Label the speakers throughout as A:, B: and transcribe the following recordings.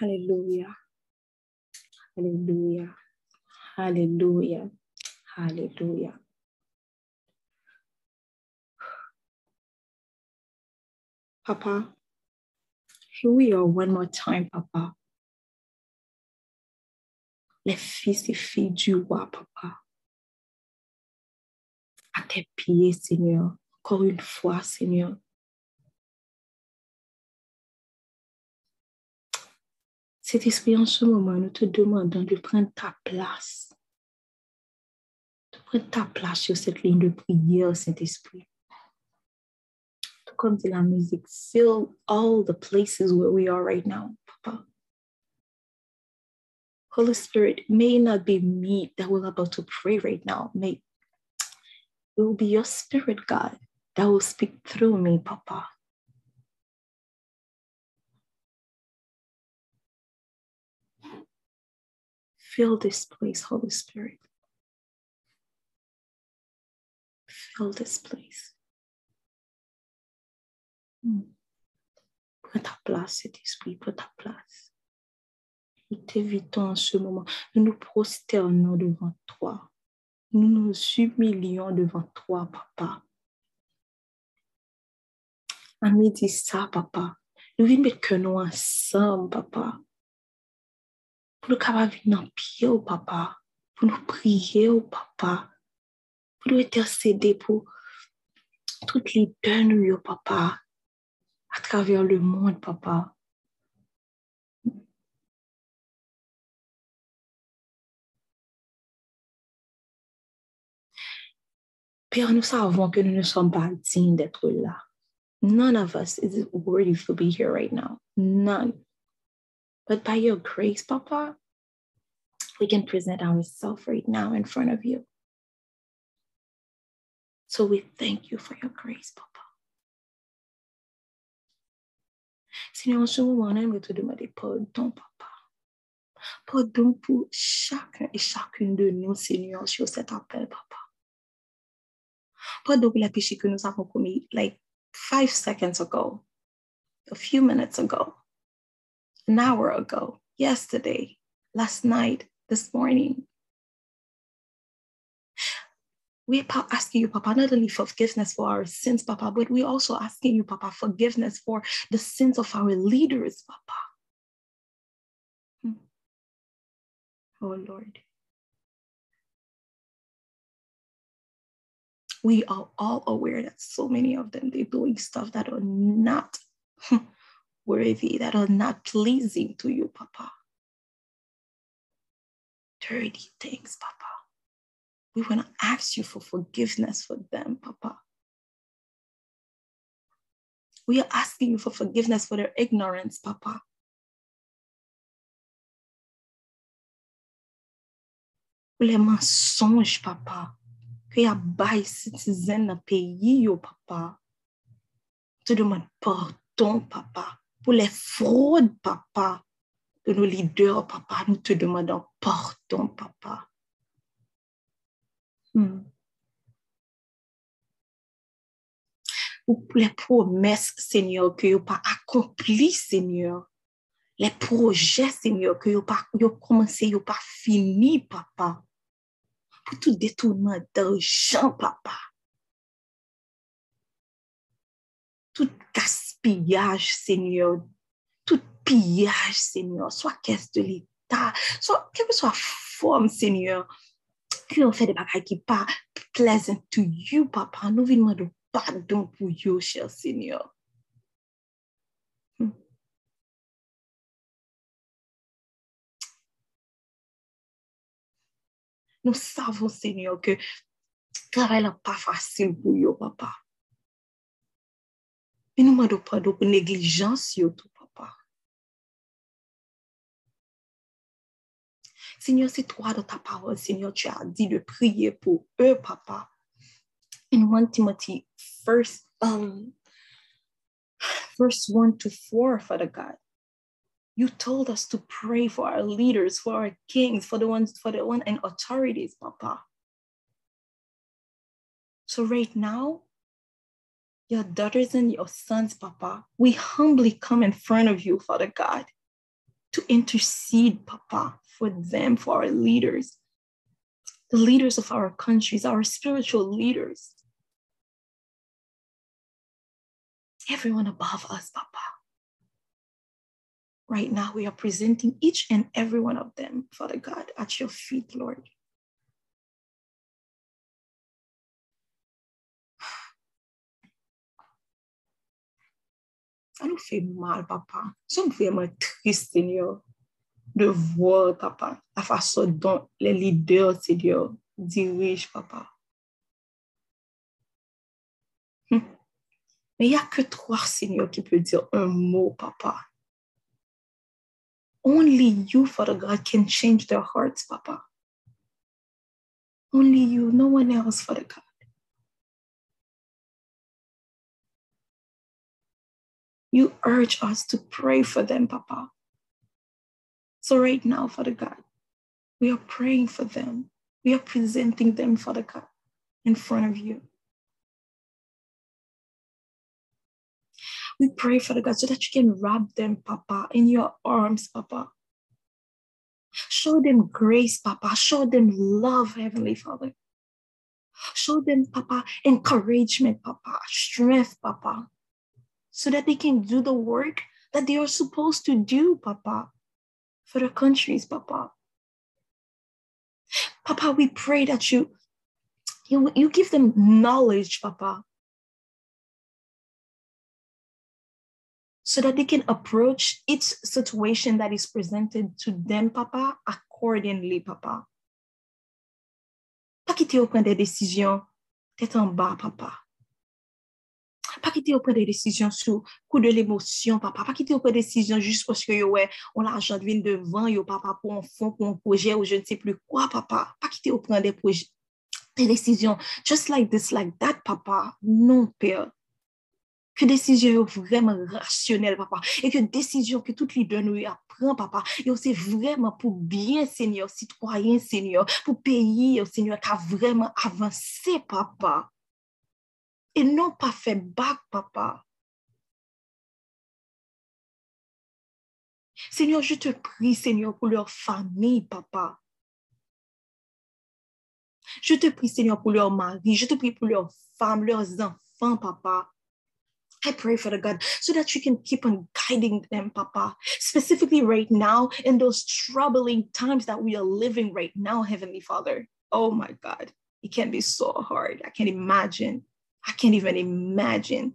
A: Hallelujah. Hallelujah. Hallelujah. Hallelujah. Papa, here we are one more time, Papa. Du roi, Papa. À tes pieds, Seigneur. Encore une fois, Seigneur. Cet esprit, en ce moment, nous te demandons de prendre ta place. De prendre ta place sur cette ligne de prière, Saint-Esprit. Tout comme dit la musique, fill all the places where we are right now, Papa. Holy Spirit, may not be me that we're about to pray right now. May it will be your spirit, God, that will speak through me, Papa. Fill this place, Holy Spirit. Fill this place. Hmm. Prends ta place, cet esprit, prends ta place. Nous t'évitons en ce moment. Nous nous prosternons devant toi. Nous nous humilions devant toi, Papa. En midi ça, Papa. Nous mettre que nous ensemble, Papa. Pour nous capables de venir pied au Papa. Pour nous prier au Papa. Pour nous intercéder pour toutes les deux nous, Papa. À travers le monde, Papa. Père, nous savons que nous ne sommes pas dignes d'être là. None of us is worthy to be here right now. None. But by your grace, Papa, we can present ourselves right now in front of you. So we thank you for your grace, Papa. Seigneur, en ce moment, on aimerait te demander pardon, Papa. Pardon pour chacun et chacune de nous, Seigneur, sur cet appel, Papa. Pardon pour les péchés que nous avons commis, like five seconds ago, a few minutes ago, an hour ago, yesterday, last night, this morning. We're asking you, Papa, not only for forgiveness for our sins, Papa, but we're also asking you, Papa, forgiveness for the sins of our leaders, Papa. Hmm. Oh, Lord. we are all aware that so many of them they're doing stuff that are not worthy, that are not pleasing to you, Papa. Dirty things, Papa. We want to ask you for forgiveness for them, Papa. We are asking you for forgiveness for their ignorance, Papa. Pour les mensonges, Papa. que a bail citizen dans pays, yo, papa. Te demande pardon, papa, pour les fraudes, papa, de nos leaders, papa. Nous te demandons pardon, papa. Hmm. Ou pour les promesses, Seigneur, que vous pas accompli, Seigneur. Les projets, Seigneur, que vous pas commencé, vous pas fini, papa. pour tout détournement d'argent, papa. Tout gaspillage, Seigneur. Tout pillage, Seigneur. Soit caisse de l'État, soit quelle que soit forme, Seigneur. Qu'on fait des bagages qui pas pleasant to you, papa. Nous venons de pardon pour you, cher Seigneur. Nous savons, Seigneur, que travail n'est pas facile pour vous, papa. Mais nous demandons pardon pour négligence, surtout, papa. Seigneur, c'est toi dans ta parole, Seigneur, tu as dit de prier pour eux, papa. In 1 Timothy, first, um, verse 1 to 4, Father God. You told us to pray for our leaders, for our kings, for the ones, for the one and authorities, Papa. So right now, your daughters and your sons, Papa, we humbly come in front of you, Father God. to intercede, Papa, for them, for our leaders, the leaders of our countries, our spiritual leaders, everyone above us, Papa. Right now, we are presenting each and every one of them, Father God, at your feet, Lord. Ça nous fait mal, papa. Fait vraiment triste, Seigneur, de voir, papa, la façon dont les leaders, Seigneur, dirigent, papa. Mais il n'y a que toi, Seigneur, qui peut dire un mot, papa. Only you, Father God, can change their hearts, Papa. Only you, no one else, Father God. You urge us to pray for them, Papa. So, right now, Father God, we are praying for them. We are presenting them, Father God, in front of you. We pray, Father God, so that you can wrap them, Papa, in your arms, Papa. Show them grace, Papa. Show them love, Heavenly Father. Show them, Papa, encouragement, Papa, strength, Papa, so that they can do the work that they are supposed to do, Papa, for the countries, Papa. Papa, we pray that you, you, you give them knowledge, Papa, so that they can approach each situation that is presented to them, Papa, accordingly, Papa. Pas quitter au point des décisions d'être en bas, Papa. Pas quitter au point des décisions sur coup de l'émotion, papa. Pas quitter au point des décisions juste parce que ouais, on l'argent de devant, yo, papa, pour un fond, pour un projet ou je ne sais plus quoi, papa. Pas quitter au point des projets, des décisions. Just like this, like that, papa. Non, Père que décision vraiment rationnelle, papa, et que décision que toutes les deux nous apprend, papa, et c'est vraiment pour bien, Seigneur, citoyen, Seigneur, pour pays, Seigneur, qui a vraiment avancé, papa, et non pas fait bac, papa. Seigneur, je te prie, Seigneur, pour leur famille, papa. Je te prie, Seigneur, pour leur mari. Je te prie pour leurs femmes, leurs enfants, papa. I pray, Father God, so that you can keep on guiding them, Papa, specifically right now in those troubling times that we are living right now, Heavenly Father. Oh my God, it can be so hard. I can't imagine. I can't even imagine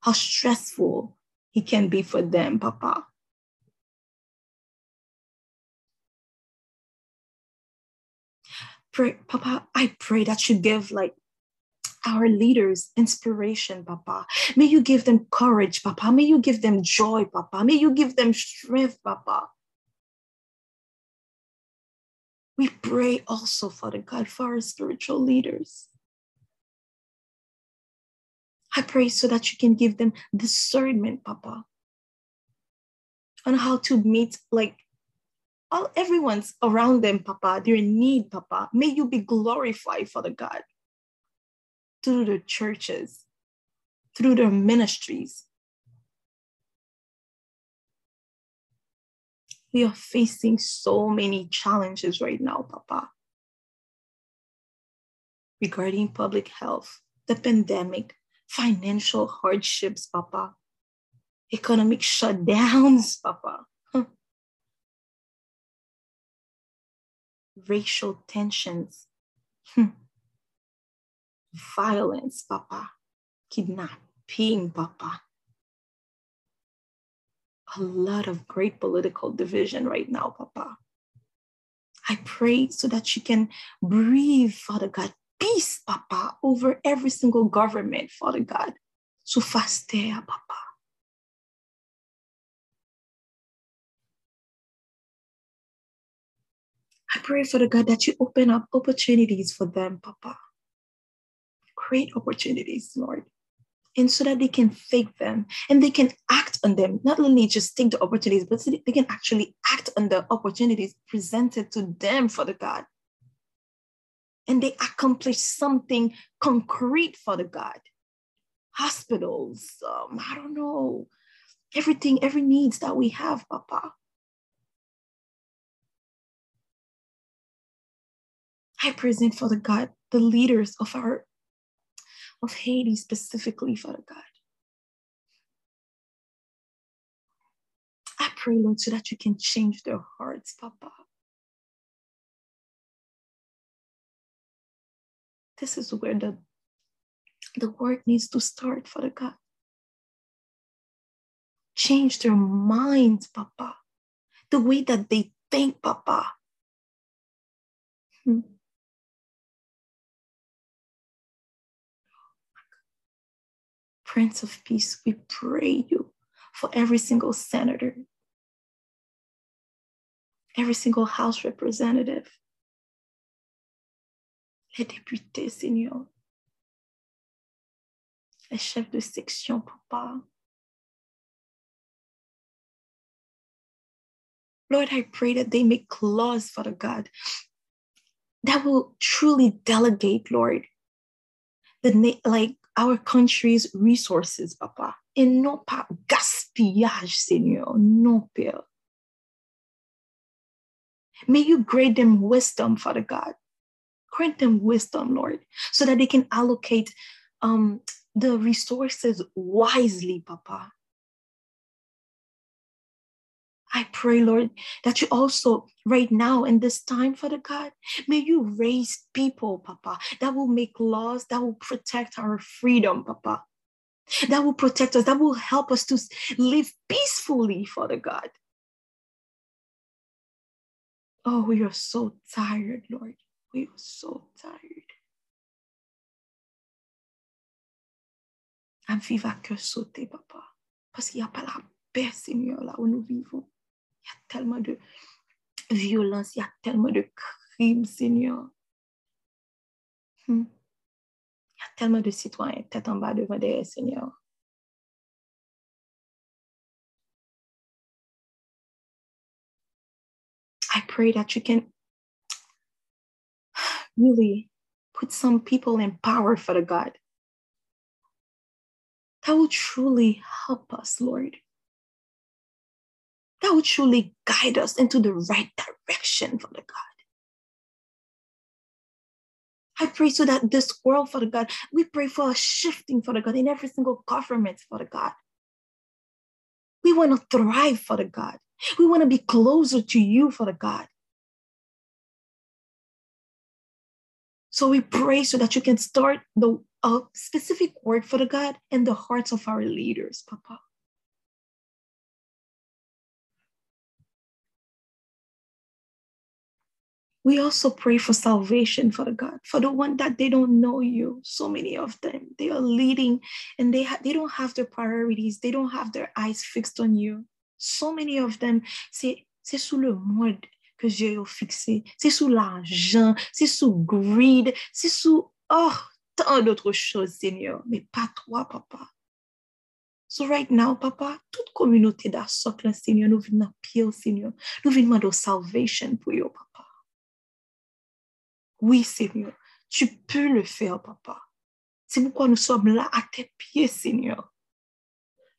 A: how stressful it can be for them, Papa. Pray, Papa, I pray that you give like our leaders inspiration, Papa. May you give them courage, Papa. May you give them joy, Papa. May you give them strength, Papa. We pray also, Father God, for our spiritual leaders. I pray so that you can give them discernment, Papa, on how to meet like all everyone's around them, Papa, their need, Papa. May you be glorified, Father God through the churches, through their ministries. We are facing so many challenges right now, Papa, regarding public health, the pandemic, financial hardships, Papa, economic shutdowns, Papa. Racial tensions. Hmm violence, Papa, kidnapping, Papa. A lot of great political division right now, Papa. I pray so that you can breathe, Father God, peace, Papa, over every single government, Father God. So fast there, Papa. I pray, Father God, that you open up opportunities for them, Papa create opportunities, Lord. And so that they can take them and they can act on them, not only just take the opportunities, but they can actually act on the opportunities presented to them for the God and they accomplish something concrete for the God. Hospitals, um, I don't know, everything, every needs that we have, Papa. I present for the God, the leaders of our of Haiti specifically, Father God. I pray, Lord, so that you can change their hearts, Papa. This is where the, the work needs to start, Father God. Change their minds, Papa. The way that they think, Papa. Hmm. Prince of Peace, we pray you for every single senator, every single House representative, les députés, Seigneur, les chefs de section, Papa. Lord, I pray that they make laws, Father God, that will truly delegate, Lord, the like our country's resources, Papa, et non pas gaspillage, Seigneur, non, Père. May you grant them wisdom, Father God. Grant them wisdom, Lord, so that they can allocate um, the resources wisely, Papa. I pray, Lord, that you also, right now in this time, Father God, may you raise people, Papa, that will make laws that will protect our freedom, Papa, that will protect us, that will help us to live peacefully, Father God. Oh, we are so tired, Lord. We are so tired. À vivre à cœur sauté, Papa, parce qu'il n'y a pas la paix, Seigneur, là où nous vivons. Il y a tellement de violence, il y a tellement de crimes, Seigneur. Hmm. Il y a tellement de citoyens tête en bas devant des Seigneur. I pray that you can really put some people in power for the God that will truly help us, Lord. That will truly guide us into the right direction, Father God. I pray so that this world, Father God, we pray for a shifting, Father God, in every single government, Father God. We want to thrive, Father God. We want to be closer to you, Father God. So we pray so that you can start the uh, specific work, for the God, in the hearts of our leaders, Papa. We also pray for salvation, for the God, for the one that they don't know you. So many of them, they are leading and they, ha- they don't have their priorities. They don't have their eyes fixed on you. So many of them, c'est, c'est sous le monde que j'ai fixé. C'est sous l'argent, c'est sous greed, c'est sous, oh, tant d'autres choses, Seigneur, mais pas toi, Papa. So right now, Papa, toute communauté d'assoc, Seigneur, nous venons pied, Seigneur. Nous venons demander salvation pour eux, Papa. Oui, Seigneur, tu peux le faire, Papa. C'est pourquoi nous sommes là à tes pieds, Seigneur.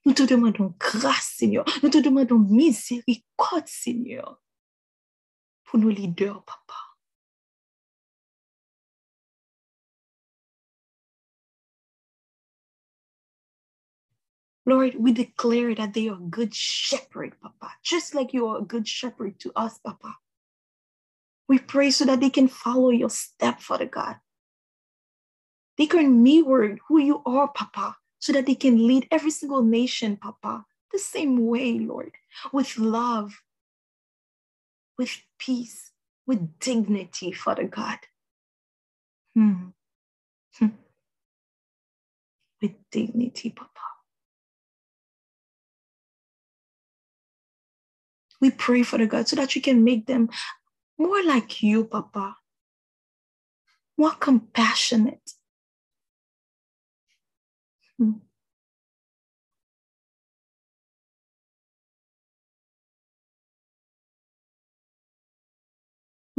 A: Nous te demandons grâce, Seigneur. Nous te demandons miséricorde, Seigneur, pour nos leaders, Papa. Lord, we declare that they are a good shepherd, Papa, just like you are a good shepherd to us, Papa. We pray so that they can follow your step, Father God. They can mirror who you are, Papa, so that they can lead every single nation, Papa, the same way, Lord, with love, with peace, with dignity, Father God. Hmm. Hmm. With dignity, Papa. We pray, Father God, so that you can make them more like you, Papa, more compassionate. Hmm.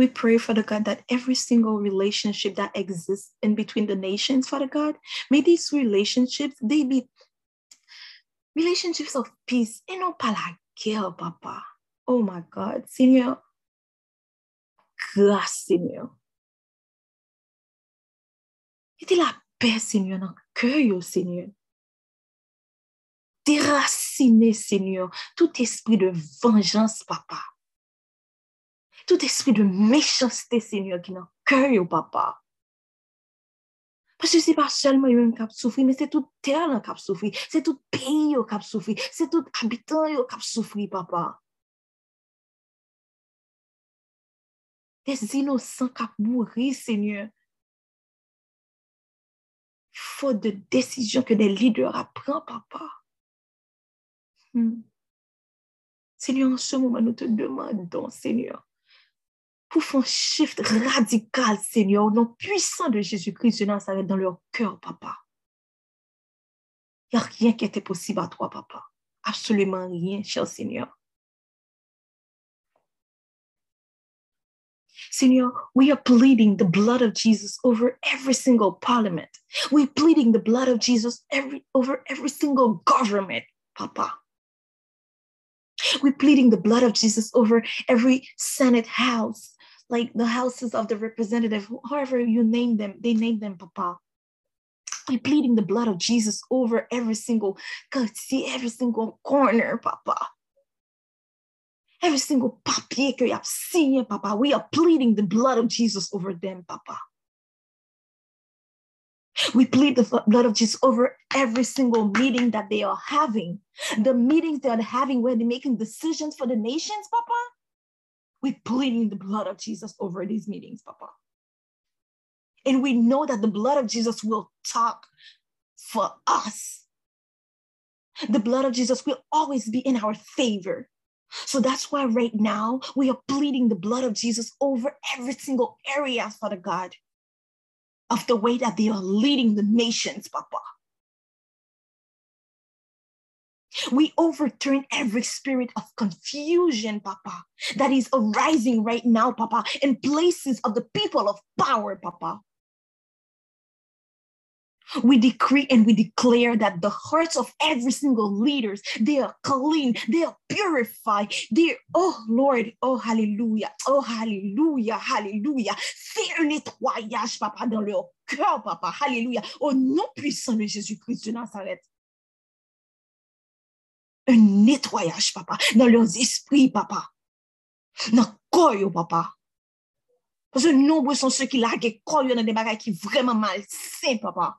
A: We pray, Father God, that every single relationship that exists in between the nations, Father God, may these relationships, they be relationships of peace pas la guerre, Papa. Oh my God, Seigneur, grâce, Seigneur. Mettez la paix, Seigneur, dans le cœur, Seigneur. Déraciner, Seigneur, tout esprit de vengeance, papa. Tout esprit de méchanceté, Seigneur, qui est dans papa. Parce que ce n'est pas seulement eux qui souffert, mais c'est toute terre qui a souffert. C'est tout pays qui a souffert. C'est tout habitant qui a souffert, papa. Des innocents qui mouru, Seigneur. Faute de décision que des leaders apprennent, papa. Hmm. Seigneur, en ce moment, nous te demandons, Seigneur, pour faire un shift radical, Seigneur, au nom puissant de Jésus-Christ de Nazareth dans leur cœur, papa. Il n'y a rien qui était possible à toi, papa. Absolument rien, cher Seigneur. Seigneur, we are pleading the blood of Jesus over every single parliament. We're pleading the blood of Jesus every, over every single government, Papa. We're pleading the blood of Jesus over every Senate house, like the houses of the representative, however you name them, they name them, Papa. We're pleading the blood of Jesus over every single, see every single corner, Papa. Every single papier que have seen, Papa. We are pleading the blood of Jesus over them, Papa. We plead the blood of Jesus over every single meeting that they are having. The meetings they are having where they're making decisions for the nations, Papa. We're pleading the blood of Jesus over these meetings, Papa. And we know that the blood of Jesus will talk for us. The blood of Jesus will always be in our favor. So that's why right now we are pleading the blood of Jesus over every single area, Father God of the way that they are leading the nations, Papa. We overturn every spirit of confusion, Papa, that is arising right now, Papa, in places of the people of power, Papa. We decree and we declare that the hearts of every single leaders, they are clean, they are purified. They, oh Lord, oh hallelujah, oh hallelujah, hallelujah. Fais un nettoyage, papa, dans leur cœur, papa, hallelujah. Oh, Au nom puissant de Jésus-Christ de Nazareth. Un nettoyage, papa, dans leurs esprits, papa. Dans le corps, papa. Parce que nombreux sont ceux qui larguent corps dans des bagages qui vraiment malsains, papa.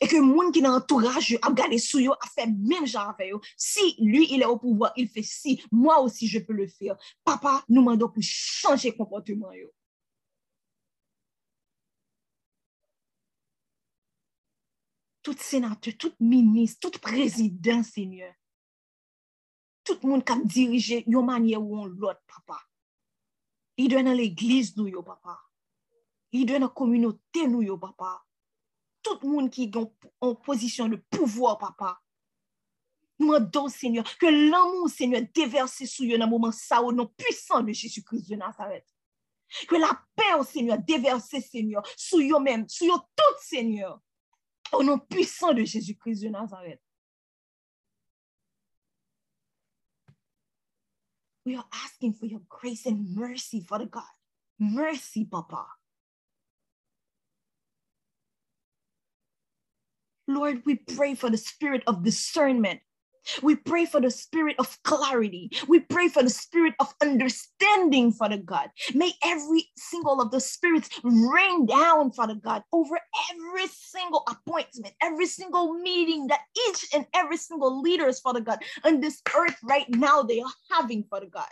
A: et que le monde qui est dans l'entourage a gardé sous yo, a fait même genre avec yo. Si lui, il est au pouvoir, il fait si, moi aussi, je peux le faire. Papa, nous demandons pour changer comportement yo. Tout sénateur, tout ministre, tout président, Seigneur. Tout le monde qui a dirigé une manière ou l'autre, papa. Il doit dans l'église, nous, papa. Il doit dans la communauté, nous, papa tout le monde qui est en position de pouvoir, papa. Nous demandons, Seigneur, que l'amour, Seigneur, déverse sur eux dans le moment ça, au nom puissant de Jésus-Christ de Nazareth. Que la paix, Seigneur, déverse, Seigneur, sur eux-mêmes, sur eux tout, Seigneur, au nom puissant de Jésus-Christ de Nazareth. We are asking for your grace and mercy, Father God. Mercy, Papa. Lord, we pray for the spirit of discernment. We pray for the spirit of clarity. We pray for the spirit of understanding, Father God. May every single of the spirits rain down, Father God, over every single appointment, every single meeting that each and every single leaders, Father God, on this earth right now they are having, Father God.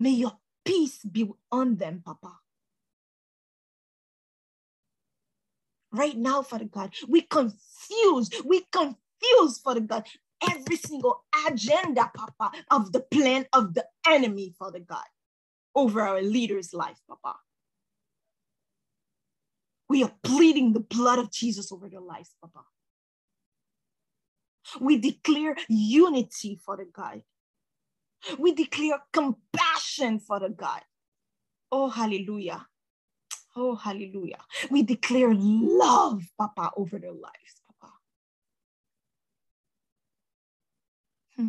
A: May your peace be on them, Papa. Right now, Father God. We confuse, we confuse, Father God, every single agenda, Papa, of the plan of the enemy, Father God, over our leaders' life, Papa. We are pleading the blood of Jesus over their lives, Papa. We declare unity, Father God. We declare compassion, Father God. Oh, hallelujah. Oh, hallelujah. We declare love, Papa, over their lives, Papa. Hmm.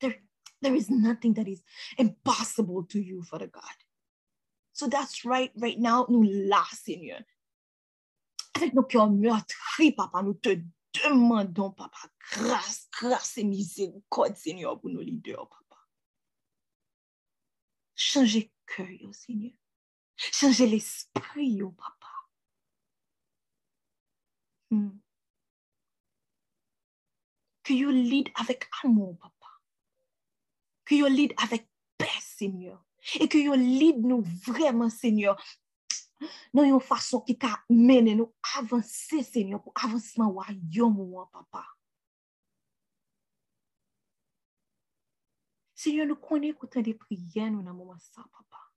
A: There, there is nothing that is impossible to you, Father God. So that's right, right now, nous là, Seigneur. Avec nos cœurs meurtris, papa, nous te demandons, papa, grâce, grâce et miséricorde, Seigneur, pour nos leaders, papa. Changez cœur, Seigneur. Changez l'esprit, papa. Hmm. Que you lead avec amour, papa. Que you lead avec paix, Seigneur. Et que you lead nous vraiment, Seigneur, dans une façon qui t'a mené nous avancer, Seigneur, pour avancement royaume, papa. Seigneur, nous connaissons des prières nous dans moment ça, papa.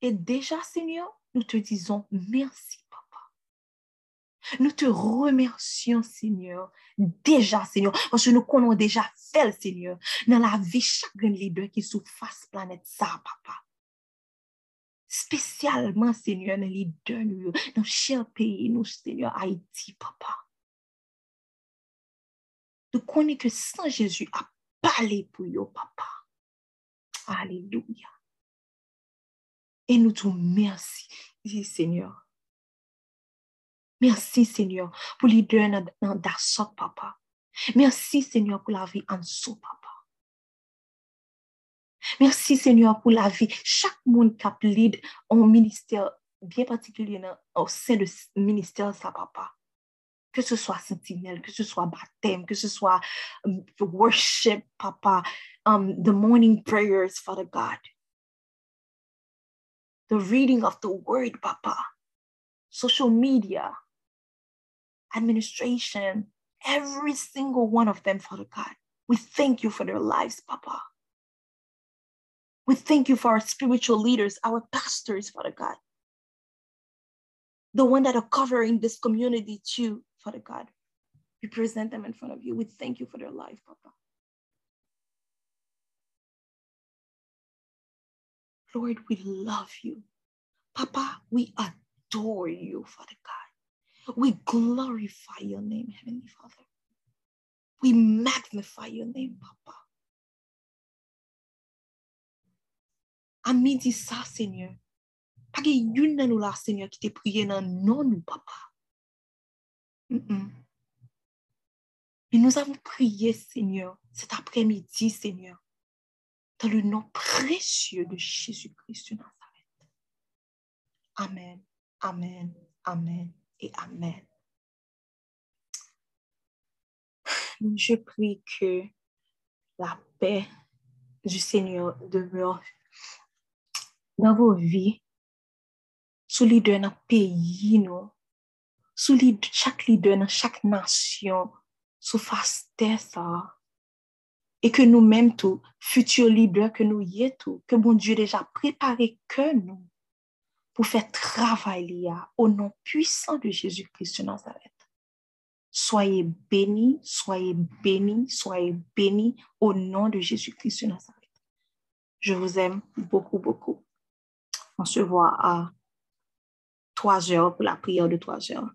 A: Et déjà, Seigneur, nous te disons merci, papa. Nous te remercions, Seigneur, déjà, Seigneur, parce que nous connaissons déjà fait, Seigneur, dans la vie chaque leader qui sous face planète ça, papa. Spécialement, Seigneur, dans les leader, nous, dans cher pays, nous, Seigneur, Haïti, papa. Nous connaissons que sans Jésus a parlé pour eux, papa. Alléluia. Et nous te remercions, Seigneur. Merci, Seigneur, pour deux dans Dassok, papa. Merci, Seigneur, pour la vie en dessous, papa. Merci, Seigneur, pour la vie. Chaque monde qui a lead en ministère, bien particulier au sein de ministère, ça, papa. Que ce soit sentinelle, que ce soit baptême, que ce soit um, worship, papa, um, the morning prayers, Father God. The reading of the word, papa. Social media, administration, every single one of them, Father God. We thank you for their lives, Papa. We thank you for our spiritual leaders, our pastors, Father God. The one that are covering this community too, Father God. We present them in front of you. We thank you for their life, Papa. Lord, we love you. Papa, we adore you, Father God. We glorify your name, Heavenly Father. We magnify your name, Papa. Ami di sa, Seigneur. Pa yon nan nou la, Seigneur, ki te priye nan non nou, Papa. Mm -mm. Mais nous avons prié, Seigneur, cet après-midi, Seigneur, dans le nom précieux de Jésus-Christ de Nazareth. Amen, Amen, Amen et Amen. Je prie que la paix du Seigneur demeure dans vos vies, sous leader dans pays, nous, sous chaque leader dans chaque nation, sous terre ça. Et que nous-mêmes, tout, futurs leaders que nous y tout, que mon Dieu déjà préparé que nous, pour faire travailler au nom puissant de Jésus-Christ de Nazareth. Soyez bénis, soyez bénis, soyez bénis au nom de Jésus-Christ de Nazareth. Je vous aime beaucoup, beaucoup. On se voit à trois heures pour la prière de trois heures.